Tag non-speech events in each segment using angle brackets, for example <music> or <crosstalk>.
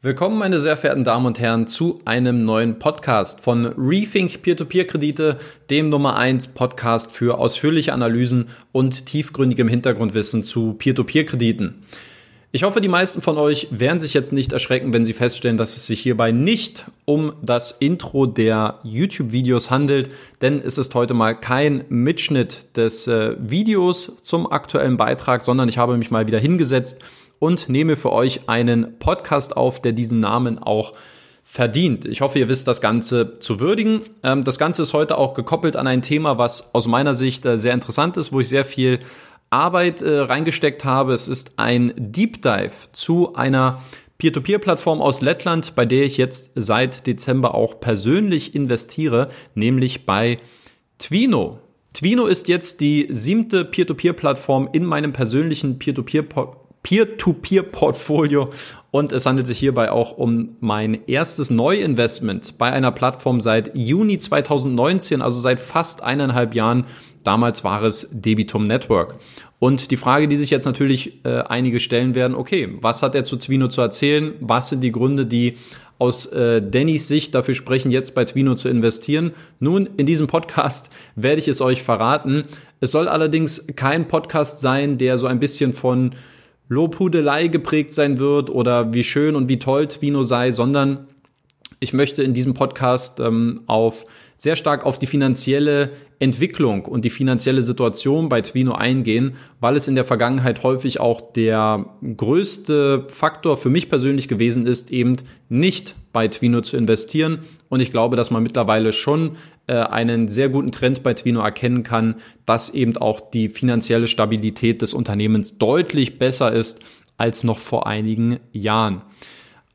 Willkommen, meine sehr verehrten Damen und Herren, zu einem neuen Podcast von Rethink Peer-to-Peer-Kredite, dem Nummer 1 Podcast für ausführliche Analysen und tiefgründigem Hintergrundwissen zu Peer-to-Peer-Krediten. Ich hoffe, die meisten von euch werden sich jetzt nicht erschrecken, wenn sie feststellen, dass es sich hierbei nicht um das Intro der YouTube-Videos handelt, denn es ist heute mal kein Mitschnitt des äh, Videos zum aktuellen Beitrag, sondern ich habe mich mal wieder hingesetzt und nehme für euch einen Podcast auf, der diesen Namen auch verdient. Ich hoffe, ihr wisst das Ganze zu würdigen. Ähm, das Ganze ist heute auch gekoppelt an ein Thema, was aus meiner Sicht äh, sehr interessant ist, wo ich sehr viel Arbeit äh, reingesteckt habe. Es ist ein Deep Dive zu einer Peer-to-Peer-Plattform aus Lettland, bei der ich jetzt seit Dezember auch persönlich investiere, nämlich bei Twino. Twino ist jetzt die siebte Peer-to-Peer-Plattform in meinem persönlichen Peer-to-Peer-Portfolio Peer-to-Peer-Portfolio und es handelt sich hierbei auch um mein erstes Neuinvestment bei einer Plattform seit Juni 2019, also seit fast eineinhalb Jahren. Damals war es Debitum Network. Und die Frage, die sich jetzt natürlich äh, einige stellen werden, okay, was hat er zu Twino zu erzählen? Was sind die Gründe, die aus äh, Dannys Sicht dafür sprechen, jetzt bei Twino zu investieren? Nun, in diesem Podcast <laughs> werde ich es euch verraten. Es soll allerdings kein Podcast sein, der so ein bisschen von Lobhudelei geprägt sein wird oder wie schön und wie toll Twino sei, sondern ich möchte in diesem Podcast ähm, auf sehr stark auf die finanzielle Entwicklung und die finanzielle Situation bei Twino eingehen, weil es in der Vergangenheit häufig auch der größte Faktor für mich persönlich gewesen ist, eben nicht bei Twino zu investieren. Und ich glaube, dass man mittlerweile schon äh, einen sehr guten Trend bei Twino erkennen kann, dass eben auch die finanzielle Stabilität des Unternehmens deutlich besser ist als noch vor einigen Jahren.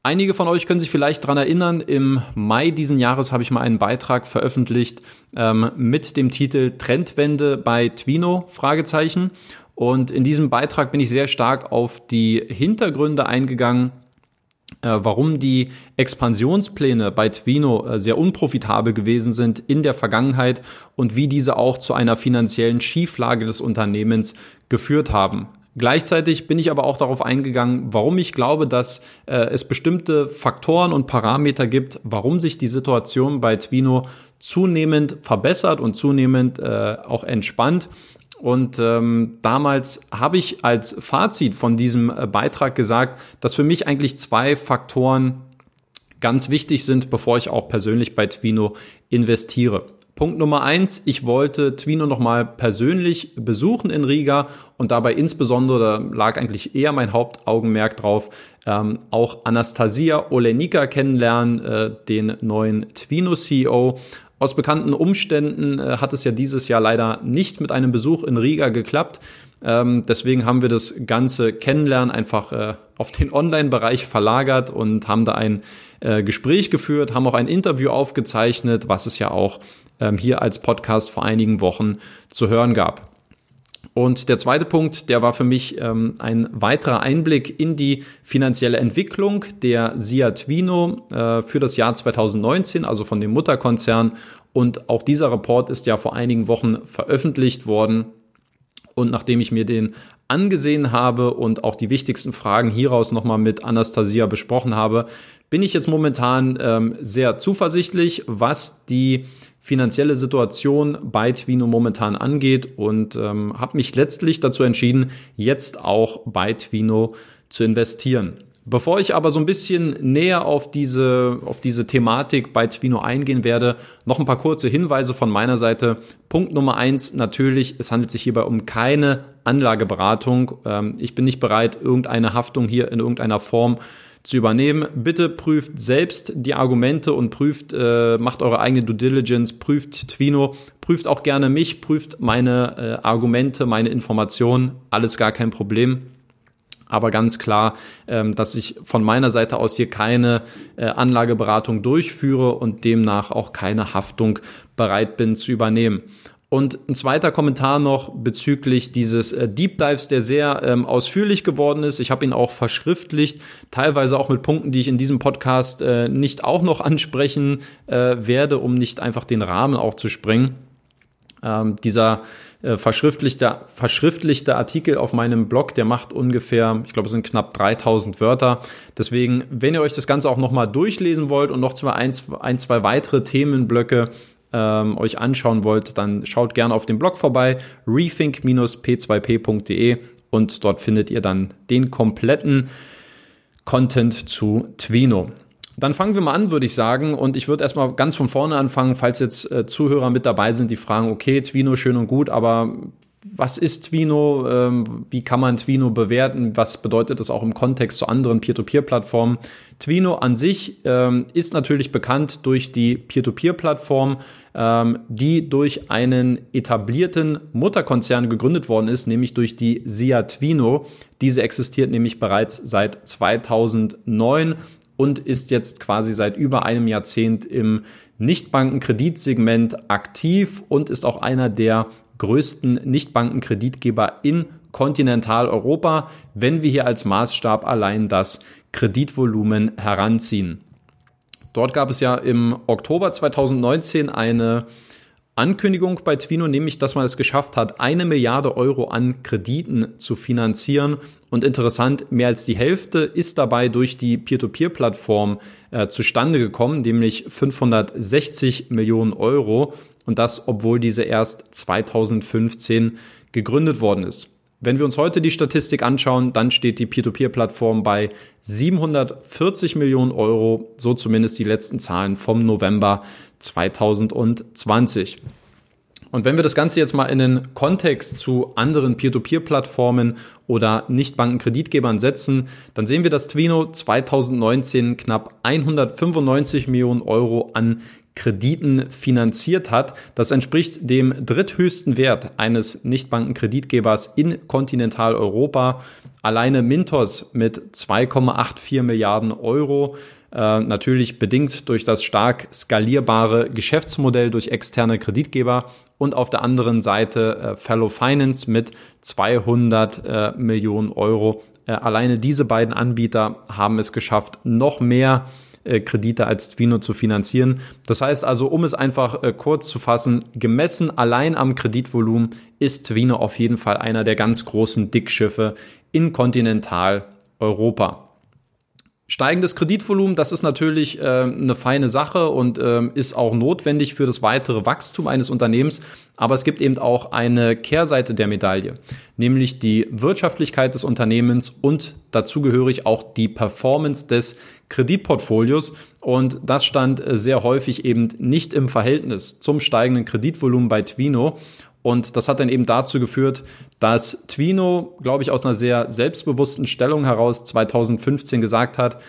Einige von euch können sich vielleicht dran erinnern, im Mai diesen Jahres habe ich mal einen Beitrag veröffentlicht ähm, mit dem Titel Trendwende bei Twino? Und in diesem Beitrag bin ich sehr stark auf die Hintergründe eingegangen, äh, warum die Expansionspläne bei Twino äh, sehr unprofitabel gewesen sind in der Vergangenheit und wie diese auch zu einer finanziellen Schieflage des Unternehmens geführt haben. Gleichzeitig bin ich aber auch darauf eingegangen, warum ich glaube, dass äh, es bestimmte Faktoren und Parameter gibt, warum sich die Situation bei Twino zunehmend verbessert und zunehmend äh, auch entspannt. Und ähm, damals habe ich als Fazit von diesem äh, Beitrag gesagt, dass für mich eigentlich zwei Faktoren ganz wichtig sind, bevor ich auch persönlich bei Twino investiere. Punkt Nummer eins, ich wollte Twino nochmal persönlich besuchen in Riga und dabei insbesondere, da lag eigentlich eher mein Hauptaugenmerk drauf, ähm, auch Anastasia Olenika kennenlernen, äh, den neuen Twino-CEO. Aus bekannten Umständen äh, hat es ja dieses Jahr leider nicht mit einem Besuch in Riga geklappt. Ähm, deswegen haben wir das ganze Kennenlernen einfach äh, auf den Online-Bereich verlagert und haben da ein äh, Gespräch geführt, haben auch ein Interview aufgezeichnet, was es ja auch ähm, hier als Podcast vor einigen Wochen zu hören gab. Und der zweite Punkt, der war für mich ähm, ein weiterer Einblick in die finanzielle Entwicklung der Siat Vino äh, für das Jahr 2019, also von dem Mutterkonzern. Und auch dieser Report ist ja vor einigen Wochen veröffentlicht worden. Und nachdem ich mir den angesehen habe und auch die wichtigsten Fragen hieraus nochmal mit Anastasia besprochen habe, bin ich jetzt momentan ähm, sehr zuversichtlich, was die finanzielle Situation bei Twino momentan angeht und ähm, habe mich letztlich dazu entschieden, jetzt auch bei Twino zu investieren. Bevor ich aber so ein bisschen näher auf diese, auf diese Thematik bei Twino eingehen werde, noch ein paar kurze Hinweise von meiner Seite. Punkt Nummer eins, natürlich, es handelt sich hierbei um keine Anlageberatung. Ähm, ich bin nicht bereit, irgendeine Haftung hier in irgendeiner Form zu übernehmen. Bitte prüft selbst die Argumente und prüft, äh, macht eure eigene Due Diligence, prüft Twino, prüft auch gerne mich, prüft meine äh, Argumente, meine Informationen, alles gar kein Problem. Aber ganz klar, ähm, dass ich von meiner Seite aus hier keine äh, Anlageberatung durchführe und demnach auch keine Haftung bereit bin zu übernehmen. Und ein zweiter Kommentar noch bezüglich dieses äh, Deep Dives, der sehr ähm, ausführlich geworden ist. Ich habe ihn auch verschriftlicht, teilweise auch mit Punkten, die ich in diesem Podcast äh, nicht auch noch ansprechen äh, werde, um nicht einfach den Rahmen auch zu sprengen. Ähm, dieser äh, verschriftlichte, verschriftlichte Artikel auf meinem Blog, der macht ungefähr, ich glaube, es sind knapp 3000 Wörter. Deswegen, wenn ihr euch das Ganze auch nochmal durchlesen wollt und noch zwei, ein, ein zwei weitere Themenblöcke ähm, euch anschauen wollt, dann schaut gerne auf dem Blog vorbei, rethink-p2p.de und dort findet ihr dann den kompletten Content zu Twino. Dann fangen wir mal an, würde ich sagen. Und ich würde erstmal ganz von vorne anfangen, falls jetzt äh, Zuhörer mit dabei sind, die fragen, okay, Twino schön und gut, aber was ist Twino? Ähm, wie kann man Twino bewerten? Was bedeutet das auch im Kontext zu anderen Peer-to-Peer-Plattformen? Twino an sich ähm, ist natürlich bekannt durch die Peer-to-Peer-Plattform, ähm, die durch einen etablierten Mutterkonzern gegründet worden ist, nämlich durch die SIA Twino. Diese existiert nämlich bereits seit 2009 und ist jetzt quasi seit über einem Jahrzehnt im Nichtbankenkreditsegment aktiv und ist auch einer der größten Nichtbankenkreditgeber in Kontinentaleuropa, wenn wir hier als Maßstab allein das Kreditvolumen heranziehen. Dort gab es ja im Oktober 2019 eine Ankündigung bei Twino, nämlich, dass man es geschafft hat, eine Milliarde Euro an Krediten zu finanzieren. Und interessant, mehr als die Hälfte ist dabei durch die Peer-to-Peer-Plattform äh, zustande gekommen, nämlich 560 Millionen Euro. Und das, obwohl diese erst 2015 gegründet worden ist. Wenn wir uns heute die Statistik anschauen, dann steht die Peer-to-Peer-Plattform bei 740 Millionen Euro, so zumindest die letzten Zahlen vom November 2020. Und wenn wir das Ganze jetzt mal in den Kontext zu anderen Peer-to-Peer-Plattformen oder Nichtbankenkreditgebern setzen, dann sehen wir, dass Twino 2019 knapp 195 Millionen Euro an Krediten finanziert hat. Das entspricht dem dritthöchsten Wert eines Nichtbankenkreditgebers in Kontinentaleuropa. Alleine Mintos mit 2,84 Milliarden Euro äh, natürlich bedingt durch das stark skalierbare Geschäftsmodell durch externe Kreditgeber und auf der anderen Seite äh, Fellow Finance mit 200 äh, Millionen Euro. Äh, alleine diese beiden Anbieter haben es geschafft, noch mehr äh, Kredite als Twino zu finanzieren. Das heißt also, um es einfach äh, kurz zu fassen, gemessen allein am Kreditvolumen ist Twino auf jeden Fall einer der ganz großen Dickschiffe in Kontinentaleuropa. Steigendes Kreditvolumen, das ist natürlich äh, eine feine Sache und äh, ist auch notwendig für das weitere Wachstum eines Unternehmens. Aber es gibt eben auch eine Kehrseite der Medaille, nämlich die Wirtschaftlichkeit des Unternehmens und dazugehörig auch die Performance des Kreditportfolios. Und das stand sehr häufig eben nicht im Verhältnis zum steigenden Kreditvolumen bei Twino. Und das hat dann eben dazu geführt, dass Twino, glaube ich, aus einer sehr selbstbewussten Stellung heraus 2015 gesagt hat,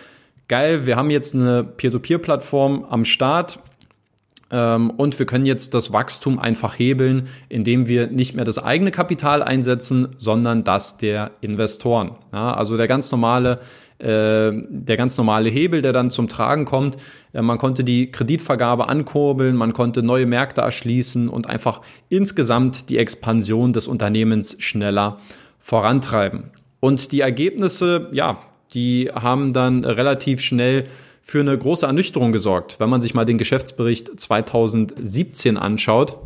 geil, wir haben jetzt eine Peer-to-Peer-Plattform am Start ähm, und wir können jetzt das Wachstum einfach hebeln, indem wir nicht mehr das eigene Kapital einsetzen, sondern das der Investoren. Ja, also der ganz normale äh, der ganz normale Hebel, der dann zum Tragen kommt. Äh, man konnte die Kreditvergabe ankurbeln, man konnte neue Märkte erschließen und einfach insgesamt die Expansion des Unternehmens schneller vorantreiben. Und die Ergebnisse, ja, die haben dann relativ schnell für eine große Ernüchterung gesorgt. Wenn man sich mal den Geschäftsbericht 2017 anschaut,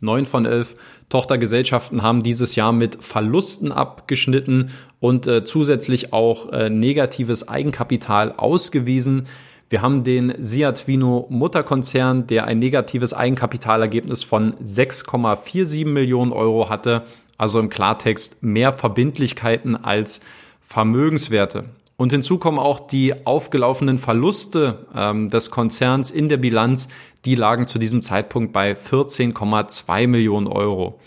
neun von elf Tochtergesellschaften haben dieses Jahr mit Verlusten abgeschnitten und äh, zusätzlich auch äh, negatives Eigenkapital ausgewiesen. Wir haben den Seat Mutterkonzern, der ein negatives Eigenkapitalergebnis von 6,47 Millionen Euro hatte. Also im Klartext mehr Verbindlichkeiten als Vermögenswerte. Und hinzu kommen auch die aufgelaufenen Verluste ähm, des Konzerns in der Bilanz. Die lagen zu diesem Zeitpunkt bei 14,2 Millionen Euro.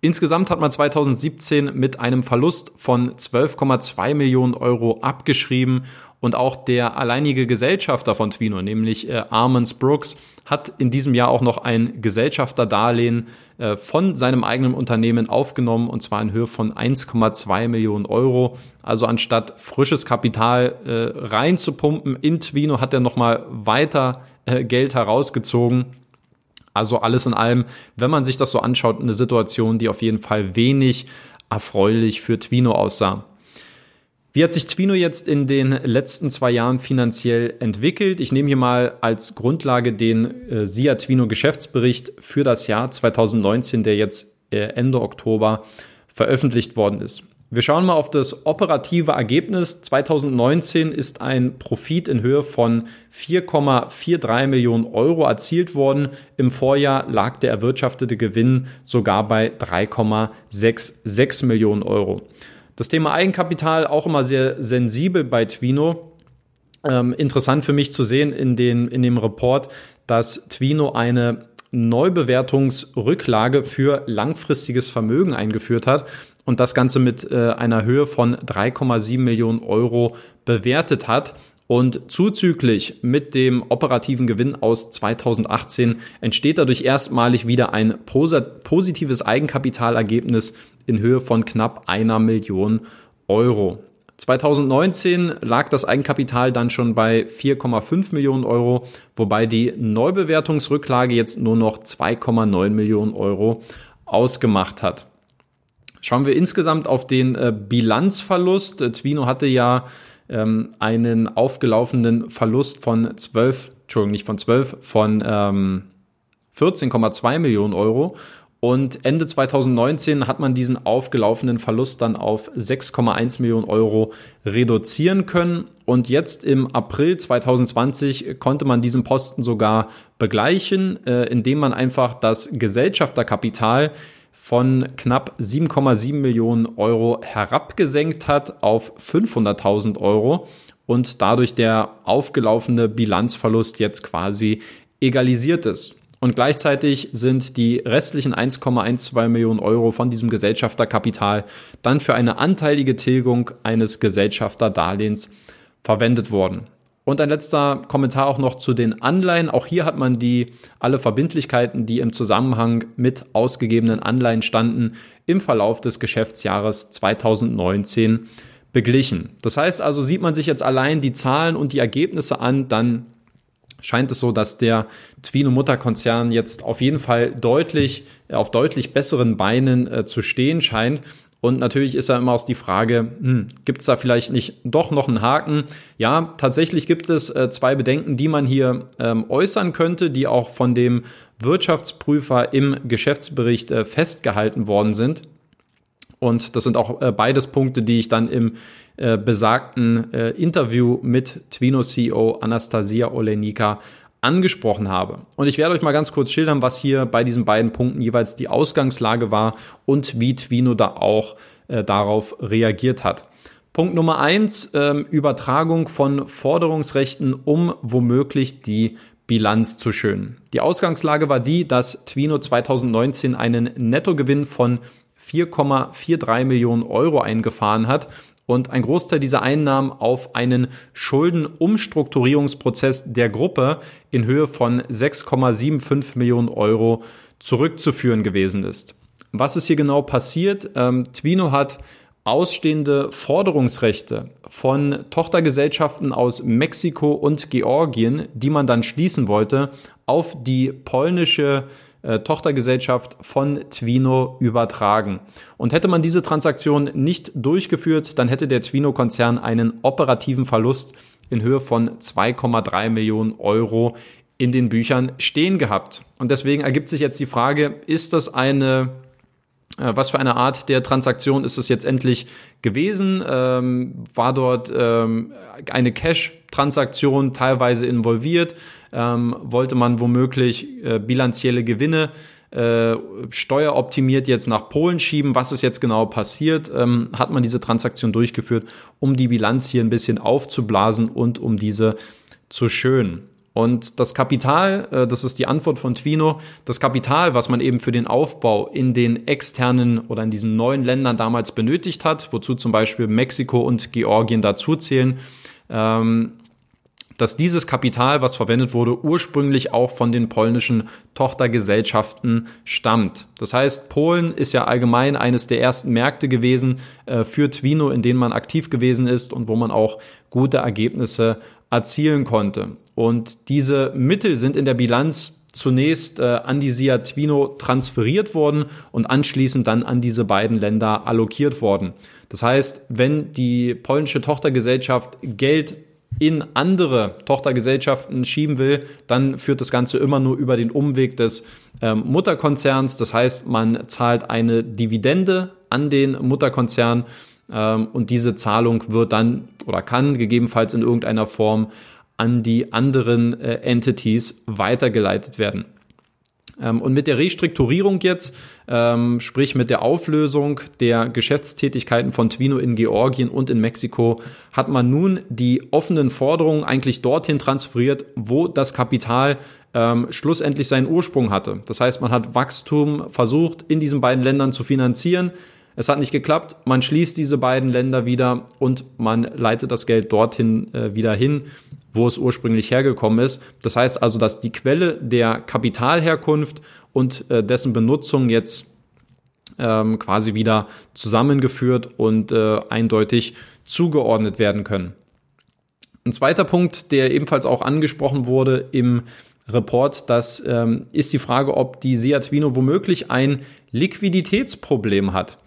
Insgesamt hat man 2017 mit einem Verlust von 12,2 Millionen Euro abgeschrieben und auch der alleinige Gesellschafter von Twino, nämlich äh, Armans Brooks, hat in diesem Jahr auch noch ein Gesellschafterdarlehen äh, von seinem eigenen Unternehmen aufgenommen und zwar in Höhe von 1,2 Millionen Euro. Also anstatt frisches Kapital äh, reinzupumpen in Twino hat er nochmal weiter äh, Geld herausgezogen. Also alles in allem, wenn man sich das so anschaut, eine Situation, die auf jeden Fall wenig erfreulich für Twino aussah. Wie hat sich Twino jetzt in den letzten zwei Jahren finanziell entwickelt? Ich nehme hier mal als Grundlage den äh, SIA Twino Geschäftsbericht für das Jahr 2019, der jetzt äh, Ende Oktober veröffentlicht worden ist. Wir schauen mal auf das operative Ergebnis. 2019 ist ein Profit in Höhe von 4,43 Millionen Euro erzielt worden. Im Vorjahr lag der erwirtschaftete Gewinn sogar bei 3,66 Millionen Euro. Das Thema Eigenkapital auch immer sehr sensibel bei Twino. Ähm, interessant für mich zu sehen in, den, in dem Report, dass Twino eine Neubewertungsrücklage für langfristiges Vermögen eingeführt hat und das Ganze mit äh, einer Höhe von 3,7 Millionen Euro bewertet hat. Und zuzüglich mit dem operativen Gewinn aus 2018 entsteht dadurch erstmalig wieder ein positives Eigenkapitalergebnis in Höhe von knapp einer Million Euro. 2019 lag das Eigenkapital dann schon bei 4,5 Millionen Euro, wobei die Neubewertungsrücklage jetzt nur noch 2,9 Millionen Euro ausgemacht hat. Schauen wir insgesamt auf den äh, Bilanzverlust. Äh, Twino hatte ja ähm, einen aufgelaufenen Verlust von 12, Entschuldigung, nicht von 12, von ähm, 14,2 Millionen Euro. Und Ende 2019 hat man diesen aufgelaufenen Verlust dann auf 6,1 Millionen Euro reduzieren können. Und jetzt im April 2020 konnte man diesen Posten sogar begleichen, äh, indem man einfach das Gesellschafterkapital von knapp 7,7 Millionen Euro herabgesenkt hat auf 500.000 Euro und dadurch der aufgelaufene Bilanzverlust jetzt quasi egalisiert ist. Und gleichzeitig sind die restlichen 1,12 Millionen Euro von diesem Gesellschafterkapital dann für eine anteilige Tilgung eines Gesellschafterdarlehens verwendet worden. Und ein letzter Kommentar auch noch zu den Anleihen. Auch hier hat man die alle Verbindlichkeiten, die im Zusammenhang mit ausgegebenen Anleihen standen, im Verlauf des Geschäftsjahres 2019 beglichen. Das heißt also, sieht man sich jetzt allein die Zahlen und die Ergebnisse an, dann scheint es so, dass der Twino Mutterkonzern jetzt auf jeden Fall deutlich auf deutlich besseren Beinen äh, zu stehen scheint und natürlich ist ja immer auch die Frage, hm, gibt es da vielleicht nicht doch noch einen Haken? Ja, tatsächlich gibt es äh, zwei Bedenken, die man hier ähm, äußern könnte, die auch von dem Wirtschaftsprüfer im Geschäftsbericht äh, festgehalten worden sind. Und das sind auch äh, beides Punkte, die ich dann im äh, besagten äh, Interview mit Twino CEO Anastasia Olenika angesprochen habe. Und ich werde euch mal ganz kurz schildern, was hier bei diesen beiden Punkten jeweils die Ausgangslage war und wie Twino da auch äh, darauf reagiert hat. Punkt Nummer eins, ähm, Übertragung von Forderungsrechten, um womöglich die Bilanz zu schönen. Die Ausgangslage war die, dass Twino 2019 einen Nettogewinn von 4,43 Millionen Euro eingefahren hat und ein Großteil dieser Einnahmen auf einen Schuldenumstrukturierungsprozess der Gruppe in Höhe von 6,75 Millionen Euro zurückzuführen gewesen ist. Was ist hier genau passiert? Ähm, Twino hat ausstehende Forderungsrechte von Tochtergesellschaften aus Mexiko und Georgien, die man dann schließen wollte, auf die polnische äh, Tochtergesellschaft von Twino übertragen. Und hätte man diese Transaktion nicht durchgeführt, dann hätte der Twino-Konzern einen operativen Verlust in Höhe von 2,3 Millionen Euro in den Büchern stehen gehabt. Und deswegen ergibt sich jetzt die Frage, ist das eine äh, was für eine Art der Transaktion ist es jetzt endlich gewesen? Ähm, war dort ähm, eine Cash-Transaktion teilweise involviert? Ähm, wollte man womöglich äh, bilanzielle Gewinne äh, steueroptimiert jetzt nach Polen schieben. Was ist jetzt genau passiert? Ähm, hat man diese Transaktion durchgeführt, um die Bilanz hier ein bisschen aufzublasen und um diese zu schönen. Und das Kapital, äh, das ist die Antwort von Twino, das Kapital, was man eben für den Aufbau in den externen oder in diesen neuen Ländern damals benötigt hat, wozu zum Beispiel Mexiko und Georgien dazuzählen, ähm, dass dieses Kapital, was verwendet wurde, ursprünglich auch von den polnischen Tochtergesellschaften stammt. Das heißt, Polen ist ja allgemein eines der ersten Märkte gewesen äh, für Twino, in denen man aktiv gewesen ist und wo man auch gute Ergebnisse erzielen konnte. Und diese Mittel sind in der Bilanz zunächst äh, an die SIA Twino transferiert worden und anschließend dann an diese beiden Länder allokiert worden. Das heißt, wenn die polnische Tochtergesellschaft Geld in andere Tochtergesellschaften schieben will, dann führt das Ganze immer nur über den Umweg des ähm, Mutterkonzerns. Das heißt, man zahlt eine Dividende an den Mutterkonzern ähm, und diese Zahlung wird dann oder kann gegebenenfalls in irgendeiner Form an die anderen äh, Entities weitergeleitet werden. Ähm, und mit der Restrukturierung jetzt, ähm, sprich mit der Auflösung der Geschäftstätigkeiten von Twino in Georgien und in Mexiko, hat man nun die offenen Forderungen eigentlich dorthin transferiert, wo das Kapital ähm, schlussendlich seinen Ursprung hatte. Das heißt, man hat Wachstum versucht, in diesen beiden Ländern zu finanzieren. Es hat nicht geklappt. Man schließt diese beiden Länder wieder und man leitet das Geld dorthin äh, wieder hin, wo es ursprünglich hergekommen ist. Das heißt also, dass die Quelle der Kapitalherkunft und äh, dessen Benutzung jetzt ähm, quasi wieder zusammengeführt und äh, eindeutig zugeordnet werden können. Ein zweiter Punkt, der ebenfalls auch angesprochen wurde im Report, das ähm, ist die Frage, ob die Seat Vino womöglich ein Liquiditätsproblem hat.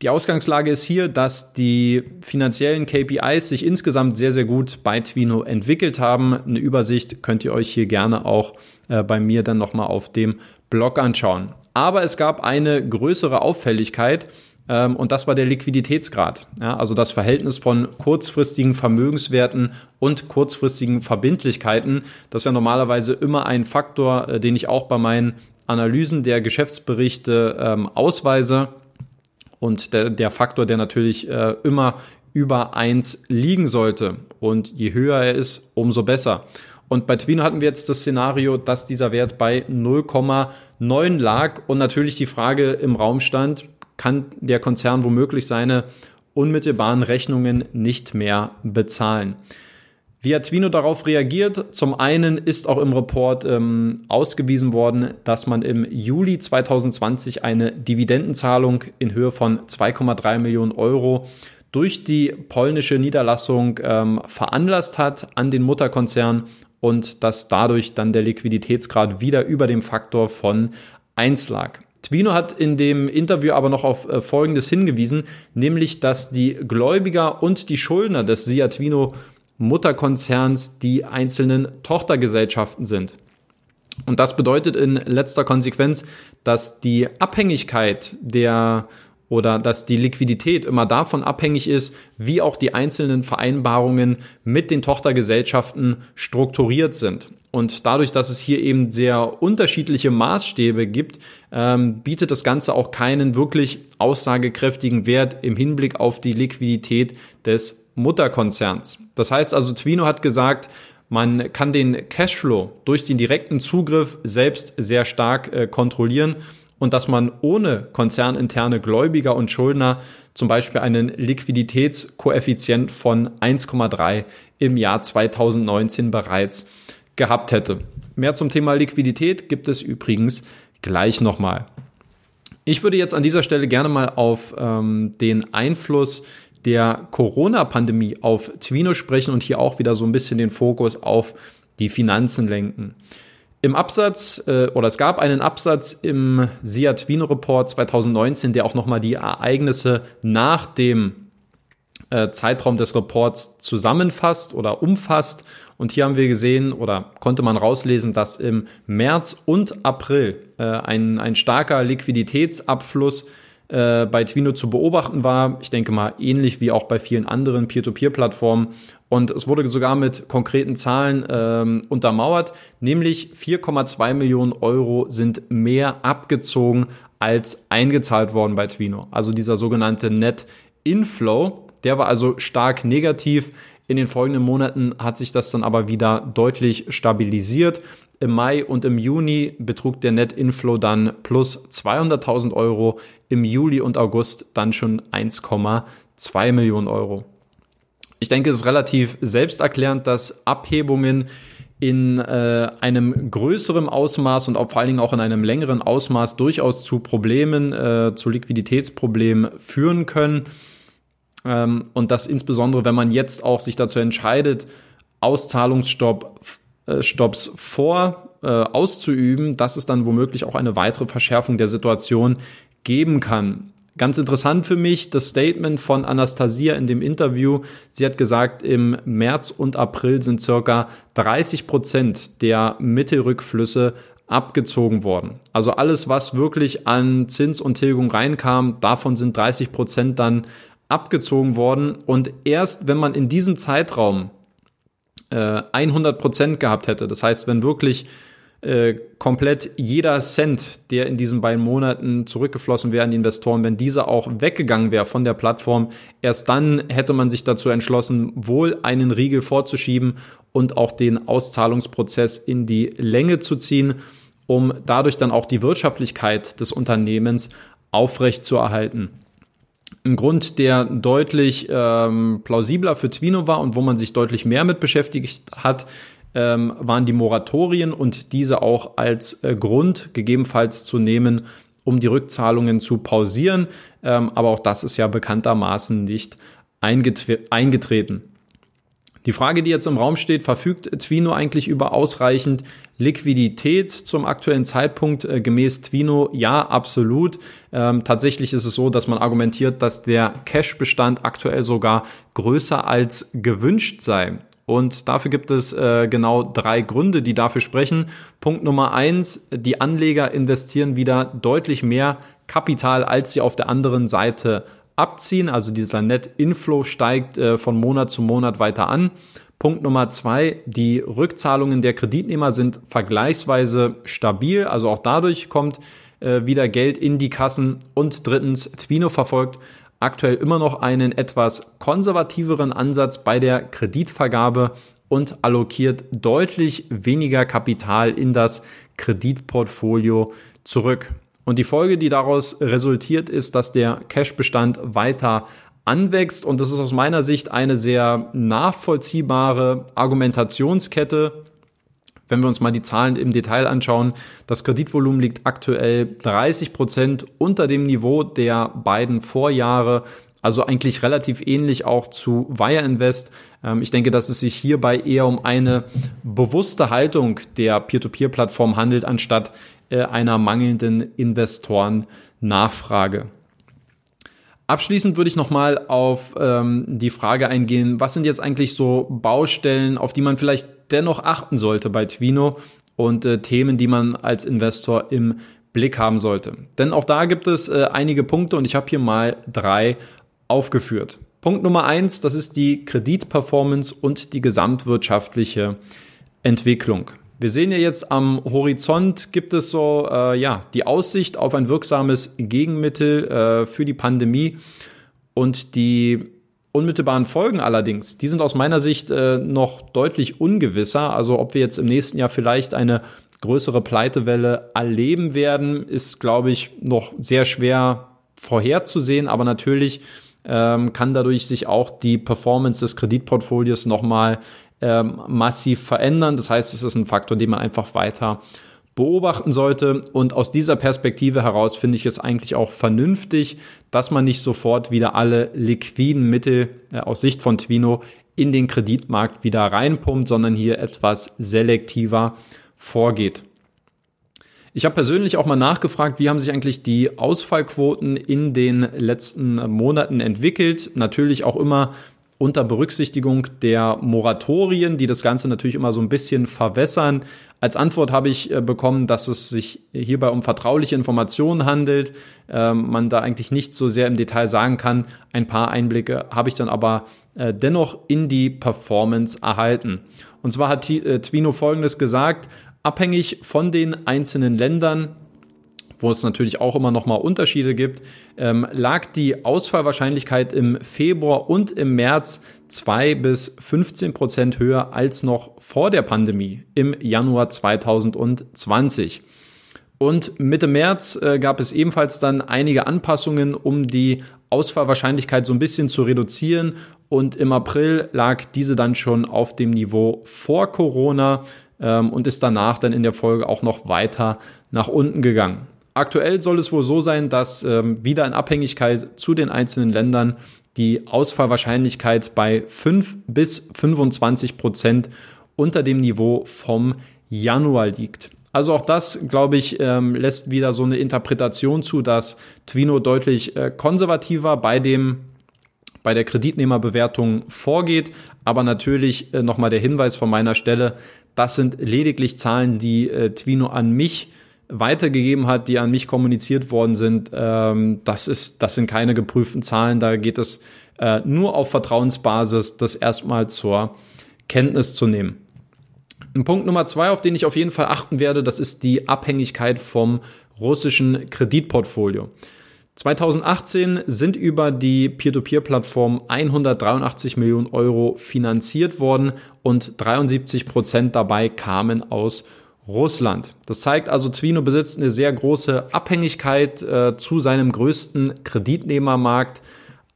Die Ausgangslage ist hier, dass die finanziellen KPIs sich insgesamt sehr, sehr gut bei Twino entwickelt haben. Eine Übersicht könnt ihr euch hier gerne auch äh, bei mir dann nochmal auf dem Blog anschauen. Aber es gab eine größere Auffälligkeit ähm, und das war der Liquiditätsgrad. Also das Verhältnis von kurzfristigen Vermögenswerten und kurzfristigen Verbindlichkeiten. Das ist ja normalerweise immer ein Faktor, äh, den ich auch bei meinen Analysen der Geschäftsberichte ähm, ausweise und der, der Faktor, der natürlich äh, immer über eins liegen sollte. Und je höher er ist, umso besser. Und bei Twino hatten wir jetzt das Szenario, dass dieser Wert bei 0,9 lag und natürlich die Frage im Raum stand, kann der Konzern womöglich seine unmittelbaren Rechnungen nicht mehr bezahlen? Wie hat Twino darauf reagiert? Zum einen ist auch im Report ähm, ausgewiesen worden, dass man im Juli 2020 eine Dividendenzahlung in Höhe von 2,3 Millionen Euro durch die polnische Niederlassung ähm, veranlasst hat an den Mutterkonzern und dass dadurch dann der Liquiditätsgrad wieder über dem Faktor von 1 lag. Twino hat in dem Interview aber noch auf äh, Folgendes hingewiesen, nämlich dass die Gläubiger und die Schuldner des Sia Twino Mutterkonzerns die einzelnen Tochtergesellschaften sind. Und das bedeutet in letzter Konsequenz, dass die Abhängigkeit der oder dass die Liquidität immer davon abhängig ist, wie auch die einzelnen Vereinbarungen mit den Tochtergesellschaften strukturiert sind. Und dadurch, dass es hier eben sehr unterschiedliche Maßstäbe gibt, ähm, bietet das Ganze auch keinen wirklich aussagekräftigen Wert im Hinblick auf die Liquidität des Mutterkonzerns. Das heißt also, Twino hat gesagt, man kann den Cashflow durch den direkten Zugriff selbst sehr stark äh, kontrollieren und dass man ohne konzerninterne Gläubiger und Schuldner zum Beispiel einen Liquiditätskoeffizient von 1,3 im Jahr 2019 bereits gehabt hätte. Mehr zum Thema Liquidität gibt es übrigens gleich nochmal. Ich würde jetzt an dieser Stelle gerne mal auf ähm, den Einfluss der Corona-Pandemie auf Twino sprechen und hier auch wieder so ein bisschen den Fokus auf die Finanzen lenken. Im Absatz äh, oder es gab einen Absatz im SIA Twino Report 2019, der auch nochmal die Ereignisse nach dem äh, Zeitraum des Reports zusammenfasst oder umfasst. Und hier haben wir gesehen oder konnte man rauslesen, dass im März und April äh, ein, ein starker Liquiditätsabfluss äh, bei Twino zu beobachten war. Ich denke mal ähnlich wie auch bei vielen anderen Peer-to-Peer-Plattformen. Und es wurde sogar mit konkreten Zahlen ähm, untermauert, nämlich 4,2 Millionen Euro sind mehr abgezogen als eingezahlt worden bei Twino. Also dieser sogenannte Net Inflow, der war also stark negativ. In den folgenden Monaten hat sich das dann aber wieder deutlich stabilisiert. Im Mai und im Juni betrug der Net Inflow dann plus 200.000 Euro, im Juli und August dann schon 1,2 Millionen Euro. Ich denke, es ist relativ selbsterklärend, dass Abhebungen in äh, einem größeren Ausmaß und auch vor allen Dingen auch in einem längeren Ausmaß durchaus zu Problemen, äh, zu Liquiditätsproblemen führen können. Ähm, und das insbesondere, wenn man jetzt auch sich dazu entscheidet, Auszahlungsstopp Stopps vor äh, auszuüben, dass es dann womöglich auch eine weitere Verschärfung der Situation geben kann. Ganz interessant für mich das Statement von Anastasia in dem Interview. Sie hat gesagt, im März und April sind circa 30 Prozent der Mittelrückflüsse abgezogen worden. Also alles, was wirklich an Zins und Tilgung reinkam, davon sind 30 Prozent dann abgezogen worden. Und erst wenn man in diesem Zeitraum äh, 100 Prozent gehabt hätte, das heißt, wenn wirklich äh, komplett jeder Cent, der in diesen beiden Monaten zurückgeflossen wäre an die Investoren, wenn dieser auch weggegangen wäre von der Plattform, erst dann hätte man sich dazu entschlossen, wohl einen Riegel vorzuschieben und auch den Auszahlungsprozess in die Länge zu ziehen, um dadurch dann auch die Wirtschaftlichkeit des Unternehmens aufrecht zu erhalten. Ein Grund, der deutlich ähm, plausibler für Twino war und wo man sich deutlich mehr mit beschäftigt hat, ähm, waren die Moratorien und diese auch als äh, Grund gegebenenfalls zu nehmen, um die Rückzahlungen zu pausieren. Ähm, aber auch das ist ja bekanntermaßen nicht eingetreten. Die Frage, die jetzt im Raum steht, verfügt Twino eigentlich über ausreichend Liquidität zum aktuellen Zeitpunkt äh, gemäß Twino? Ja, absolut. Ähm, tatsächlich ist es so, dass man argumentiert, dass der Cash-Bestand aktuell sogar größer als gewünscht sei. Und dafür gibt es äh, genau drei Gründe, die dafür sprechen. Punkt Nummer eins, die Anleger investieren wieder deutlich mehr Kapital, als sie auf der anderen Seite abziehen. Also dieser Net Inflow steigt äh, von Monat zu Monat weiter an. Punkt Nummer zwei, die Rückzahlungen der Kreditnehmer sind vergleichsweise stabil. Also auch dadurch kommt äh, wieder Geld in die Kassen. Und drittens, Twino verfolgt aktuell immer noch einen etwas konservativeren Ansatz bei der Kreditvergabe und allokiert deutlich weniger Kapital in das Kreditportfolio zurück. Und die Folge, die daraus resultiert, ist, dass der Cash-Bestand weiter anwächst. Und das ist aus meiner Sicht eine sehr nachvollziehbare Argumentationskette, wenn wir uns mal die Zahlen im Detail anschauen, das Kreditvolumen liegt aktuell 30 Prozent unter dem Niveau der beiden Vorjahre. Also eigentlich relativ ähnlich auch zu Wire Invest. Ähm, ich denke, dass es sich hierbei eher um eine bewusste Haltung der Peer-to-Peer-Plattform handelt, anstatt einer mangelnden Investorennachfrage. Abschließend würde ich nochmal auf ähm, die Frage eingehen, was sind jetzt eigentlich so Baustellen, auf die man vielleicht dennoch achten sollte bei Twino und äh, Themen, die man als Investor im Blick haben sollte. Denn auch da gibt es äh, einige Punkte und ich habe hier mal drei aufgeführt. Punkt Nummer eins, das ist die Kreditperformance und die gesamtwirtschaftliche Entwicklung. Wir sehen ja jetzt am Horizont gibt es so äh, ja die Aussicht auf ein wirksames Gegenmittel äh, für die Pandemie und die unmittelbaren Folgen allerdings, die sind aus meiner Sicht äh, noch deutlich ungewisser. Also ob wir jetzt im nächsten Jahr vielleicht eine größere Pleitewelle erleben werden, ist glaube ich noch sehr schwer vorherzusehen. Aber natürlich ähm, kann dadurch sich auch die Performance des Kreditportfolios nochmal ähm, massiv verändern. Das heißt, es ist ein Faktor, den man einfach weiter beobachten sollte. Und aus dieser Perspektive heraus finde ich es eigentlich auch vernünftig, dass man nicht sofort wieder alle liquiden Mittel äh, aus Sicht von Twino in den Kreditmarkt wieder reinpumpt, sondern hier etwas selektiver vorgeht. Ich habe persönlich auch mal nachgefragt, wie haben sich eigentlich die Ausfallquoten in den letzten Monaten entwickelt. Natürlich auch immer unter Berücksichtigung der Moratorien, die das Ganze natürlich immer so ein bisschen verwässern. Als Antwort habe ich äh, bekommen, dass es sich hierbei um vertrauliche Informationen handelt, ähm, man da eigentlich nicht so sehr im Detail sagen kann. Ein paar Einblicke habe ich dann aber äh, dennoch in die Performance erhalten. Und zwar hat äh, Twino Folgendes gesagt, abhängig von den einzelnen Ländern wo es natürlich auch immer noch mal Unterschiede gibt, ähm, lag die Ausfallwahrscheinlichkeit im Februar und im März zwei bis 15 Prozent höher als noch vor der Pandemie im Januar 2020. Und Mitte März äh, gab es ebenfalls dann einige Anpassungen, um die Ausfallwahrscheinlichkeit so ein bisschen zu reduzieren. Und im April lag diese dann schon auf dem Niveau vor Corona ähm, und ist danach dann in der Folge auch noch weiter nach unten gegangen. Aktuell soll es wohl so sein, dass ähm, wieder in Abhängigkeit zu den einzelnen Ländern die Ausfallwahrscheinlichkeit bei 5 bis 25 Prozent unter dem Niveau vom Januar liegt. Also auch das, glaube ich, ähm, lässt wieder so eine Interpretation zu, dass Twino deutlich äh, konservativer bei dem bei der Kreditnehmerbewertung vorgeht. Aber natürlich äh, nochmal der Hinweis von meiner Stelle, das sind lediglich Zahlen, die äh, Twino an mich weitergegeben hat, die an mich kommuniziert worden sind. Ähm, das, ist, das sind keine geprüften Zahlen, da geht es äh, nur auf Vertrauensbasis, das erstmal zur Kenntnis zu nehmen. Ein Punkt Nummer zwei, auf den ich auf jeden Fall achten werde, das ist die Abhängigkeit vom russischen Kreditportfolio. 2018 sind über die Peer-to-Peer-Plattform 183 Millionen Euro finanziert worden und 73 Prozent dabei kamen aus Russland. Das zeigt also, Twino besitzt eine sehr große Abhängigkeit äh, zu seinem größten Kreditnehmermarkt.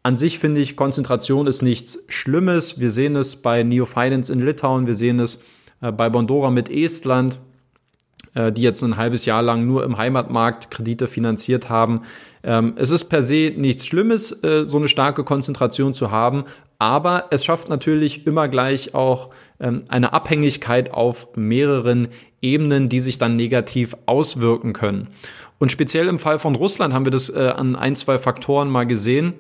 An sich finde ich, Konzentration ist nichts Schlimmes. Wir sehen es bei Neo Finance in Litauen, wir sehen es äh, bei Bondora mit Estland, äh, die jetzt ein halbes Jahr lang nur im Heimatmarkt Kredite finanziert haben. Ähm, es ist per se nichts Schlimmes, äh, so eine starke Konzentration zu haben, aber es schafft natürlich immer gleich auch eine Abhängigkeit auf mehreren Ebenen, die sich dann negativ auswirken können. Und speziell im Fall von Russland haben wir das äh, an ein, zwei Faktoren mal gesehen.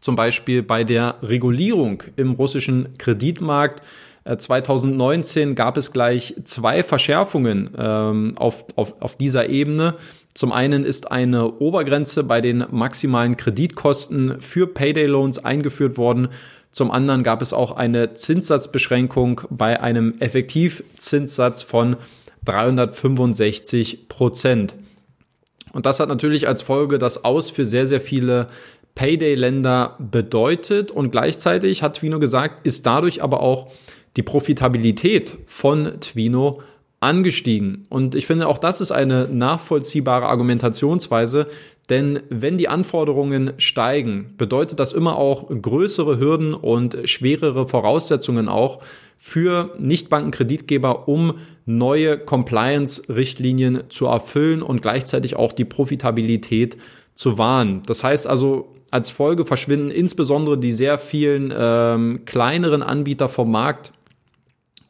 Zum Beispiel bei der Regulierung im russischen Kreditmarkt. 2019 gab es gleich zwei Verschärfungen ähm, auf, auf, auf dieser Ebene. Zum einen ist eine Obergrenze bei den maximalen Kreditkosten für Payday Loans eingeführt worden. Zum anderen gab es auch eine Zinssatzbeschränkung bei einem Effektivzinssatz von 365 Prozent. Und das hat natürlich als Folge das Aus für sehr, sehr viele Payday-Länder bedeutet. Und gleichzeitig hat Twino gesagt, ist dadurch aber auch die Profitabilität von Twino angestiegen. Und ich finde, auch das ist eine nachvollziehbare Argumentationsweise, denn wenn die Anforderungen steigen, bedeutet das immer auch größere Hürden und schwerere Voraussetzungen auch für Nichtbankenkreditgeber, um neue Compliance-Richtlinien zu erfüllen und gleichzeitig auch die Profitabilität zu wahren. Das heißt also, als Folge verschwinden insbesondere die sehr vielen ähm, kleineren Anbieter vom Markt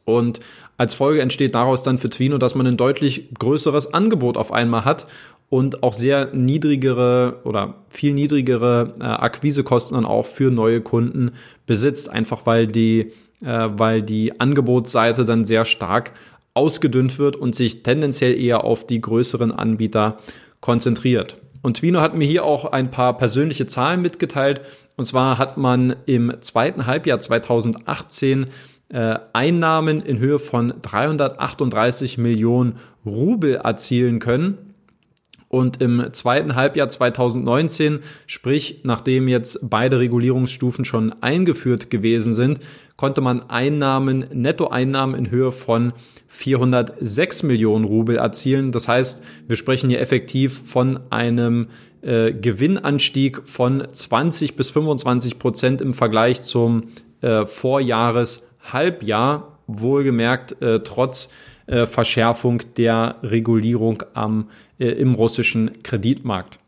und als Folge entsteht daraus dann für Twino, dass man ein deutlich größeres Angebot auf einmal hat und auch sehr niedrigere oder viel niedrigere äh, Akquisekosten dann auch für neue Kunden besitzt, einfach weil die, äh, weil die Angebotsseite dann sehr stark ausgedünnt wird und sich tendenziell eher auf die größeren Anbieter konzentriert. Und Twino hat mir hier auch ein paar persönliche Zahlen mitgeteilt. Und zwar hat man im zweiten Halbjahr 2018 äh, Einnahmen in Höhe von 338 Millionen Rubel erzielen können. Und im zweiten Halbjahr 2019, sprich nachdem jetzt beide Regulierungsstufen schon eingeführt gewesen sind, konnte man Einnahmen, Nettoeinnahmen in Höhe von 406 Millionen Rubel erzielen. Das heißt, wir sprechen hier effektiv von einem äh, Gewinnanstieg von 20 bis 25 Prozent im Vergleich zum äh, Vorjahres Halbjahr, wohlgemerkt äh, trotz äh, Verschärfung der Regulierung am, äh, im russischen Kreditmarkt.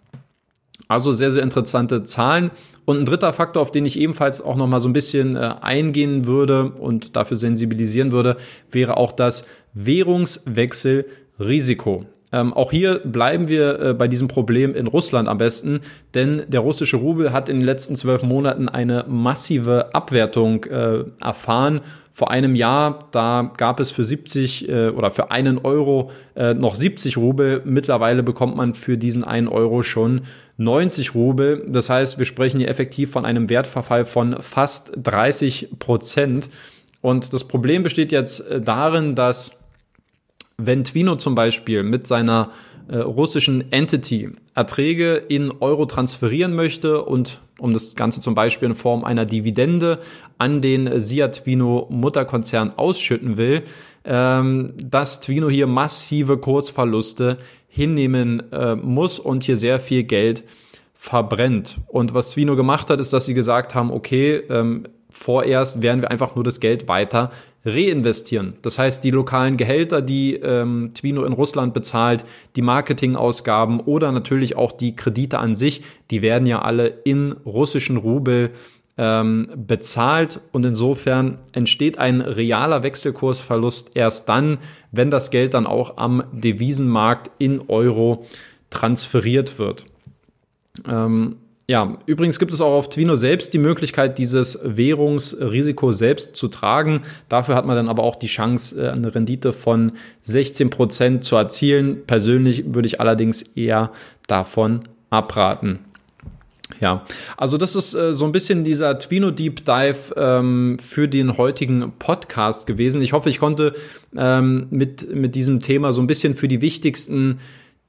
Also sehr, sehr interessante Zahlen. Und ein dritter Faktor, auf den ich ebenfalls auch noch mal so ein bisschen äh, eingehen würde und dafür sensibilisieren würde, wäre auch das Währungswechselrisiko. Ähm, auch hier bleiben wir äh, bei diesem Problem in Russland am besten, denn der russische Rubel hat in den letzten zwölf Monaten eine massive Abwertung äh, erfahren. Vor einem Jahr, da gab es für 70 äh, oder für einen Euro äh, noch 70 Rubel. Mittlerweile bekommt man für diesen einen Euro schon 90 Rubel. Das heißt, wir sprechen hier effektiv von einem Wertverfall von fast 30 Prozent. Und das Problem besteht jetzt äh, darin, dass wenn Twino zum Beispiel mit seiner äh, russischen Entity Erträge in Euro transferieren möchte und um das Ganze zum Beispiel in Form einer Dividende an den Sia Twino Mutterkonzern ausschütten will, ähm, dass Twino hier massive Kursverluste hinnehmen äh, muss und hier sehr viel Geld verbrennt. Und was Twino gemacht hat, ist, dass sie gesagt haben, okay, ähm, vorerst werden wir einfach nur das Geld weiter reinvestieren. Das heißt, die lokalen Gehälter, die ähm, Twino in Russland bezahlt, die Marketingausgaben oder natürlich auch die Kredite an sich, die werden ja alle in russischen Rubel ähm, bezahlt und insofern entsteht ein realer Wechselkursverlust erst dann, wenn das Geld dann auch am Devisenmarkt in Euro transferiert wird. Ähm, ja, übrigens gibt es auch auf Twino selbst die Möglichkeit, dieses Währungsrisiko selbst zu tragen. Dafür hat man dann aber auch die Chance, äh, eine Rendite von 16 Prozent zu erzielen. Persönlich würde ich allerdings eher davon abraten. Ja, also das ist äh, so ein bisschen dieser Twino Deep Dive ähm, für den heutigen Podcast gewesen. Ich hoffe, ich konnte ähm, mit, mit diesem Thema so ein bisschen für die wichtigsten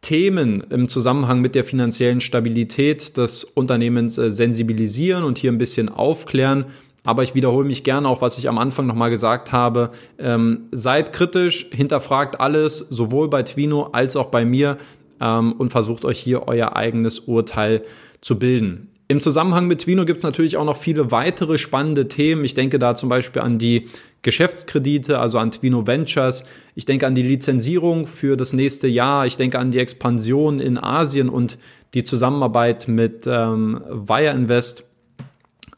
Themen im Zusammenhang mit der finanziellen Stabilität des Unternehmens äh, sensibilisieren und hier ein bisschen aufklären. Aber ich wiederhole mich gerne auch, was ich am Anfang nochmal gesagt habe. Ähm, seid kritisch, hinterfragt alles, sowohl bei Twino als auch bei mir ähm, und versucht euch hier euer eigenes Urteil zu bilden. Im Zusammenhang mit Twino gibt es natürlich auch noch viele weitere spannende Themen. Ich denke da zum Beispiel an die Geschäftskredite, also an Twino Ventures. Ich denke an die Lizenzierung für das nächste Jahr. Ich denke an die Expansion in Asien und die Zusammenarbeit mit ähm, Wire Invest.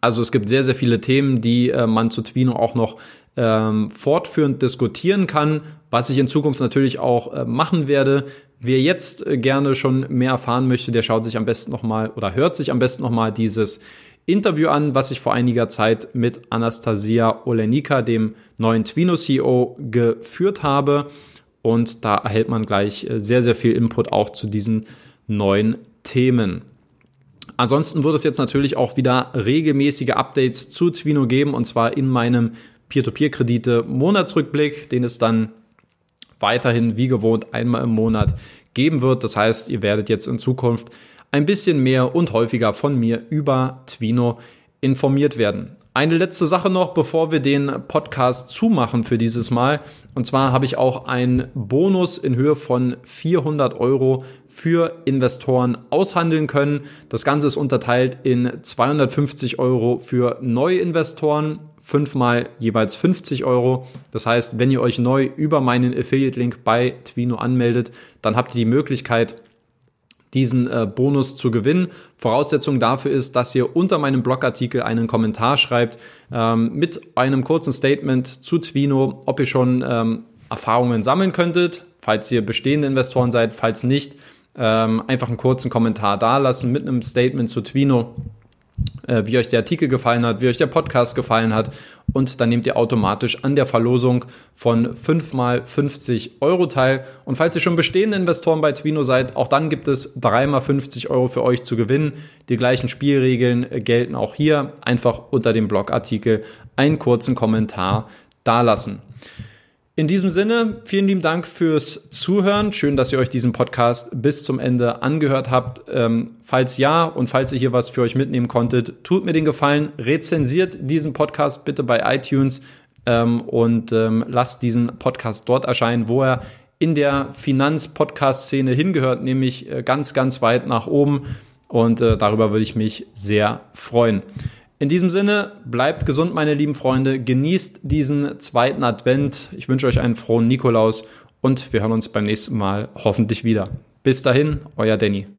Also es gibt sehr, sehr viele Themen, die äh, man zu Twino auch noch ähm, fortführend diskutieren kann, was ich in Zukunft natürlich auch äh, machen werde. Wer jetzt äh, gerne schon mehr erfahren möchte, der schaut sich am besten nochmal oder hört sich am besten nochmal dieses Interview an, was ich vor einiger Zeit mit Anastasia Olenika, dem neuen Twino-CEO, geführt habe. Und da erhält man gleich äh, sehr, sehr viel Input auch zu diesen neuen Themen. Ansonsten wird es jetzt natürlich auch wieder regelmäßige Updates zu Twino geben und zwar in meinem Peer-to-Peer-Kredite Monatsrückblick, den es dann weiterhin wie gewohnt einmal im Monat geben wird. Das heißt, ihr werdet jetzt in Zukunft ein bisschen mehr und häufiger von mir über Twino informiert werden. Eine letzte Sache noch, bevor wir den Podcast zumachen für dieses Mal. Und zwar habe ich auch einen Bonus in Höhe von 400 Euro für Investoren aushandeln können. Das Ganze ist unterteilt in 250 Euro für Neuinvestoren, fünfmal jeweils 50 Euro. Das heißt, wenn ihr euch neu über meinen Affiliate-Link bei Twino anmeldet, dann habt ihr die Möglichkeit, diesen äh, Bonus zu gewinnen. Voraussetzung dafür ist, dass ihr unter meinem Blogartikel einen Kommentar schreibt ähm, mit einem kurzen Statement zu Twino, ob ihr schon ähm, Erfahrungen sammeln könntet, falls ihr bestehende Investoren seid, falls nicht, ähm, einfach einen kurzen Kommentar dalassen mit einem Statement zu Twino wie euch der Artikel gefallen hat, wie euch der Podcast gefallen hat. Und dann nehmt ihr automatisch an der Verlosung von 5 mal 50 Euro teil. Und falls ihr schon bestehende Investoren bei Twino seid, auch dann gibt es 3 mal 50 Euro für euch zu gewinnen. Die gleichen Spielregeln gelten auch hier. Einfach unter dem Blogartikel einen kurzen Kommentar dalassen. In diesem Sinne, vielen lieben Dank fürs Zuhören. Schön, dass ihr euch diesen Podcast bis zum Ende angehört habt. Ähm, falls ja und falls ihr hier was für euch mitnehmen konntet, tut mir den Gefallen, rezensiert diesen Podcast bitte bei iTunes ähm, und ähm, lasst diesen Podcast dort erscheinen, wo er in der Finanz-Podcast-Szene hingehört, nämlich äh, ganz, ganz weit nach oben. Und äh, darüber würde ich mich sehr freuen. In diesem Sinne, bleibt gesund, meine lieben Freunde. Genießt diesen zweiten Advent. Ich wünsche euch einen frohen Nikolaus und wir hören uns beim nächsten Mal hoffentlich wieder. Bis dahin, euer Danny.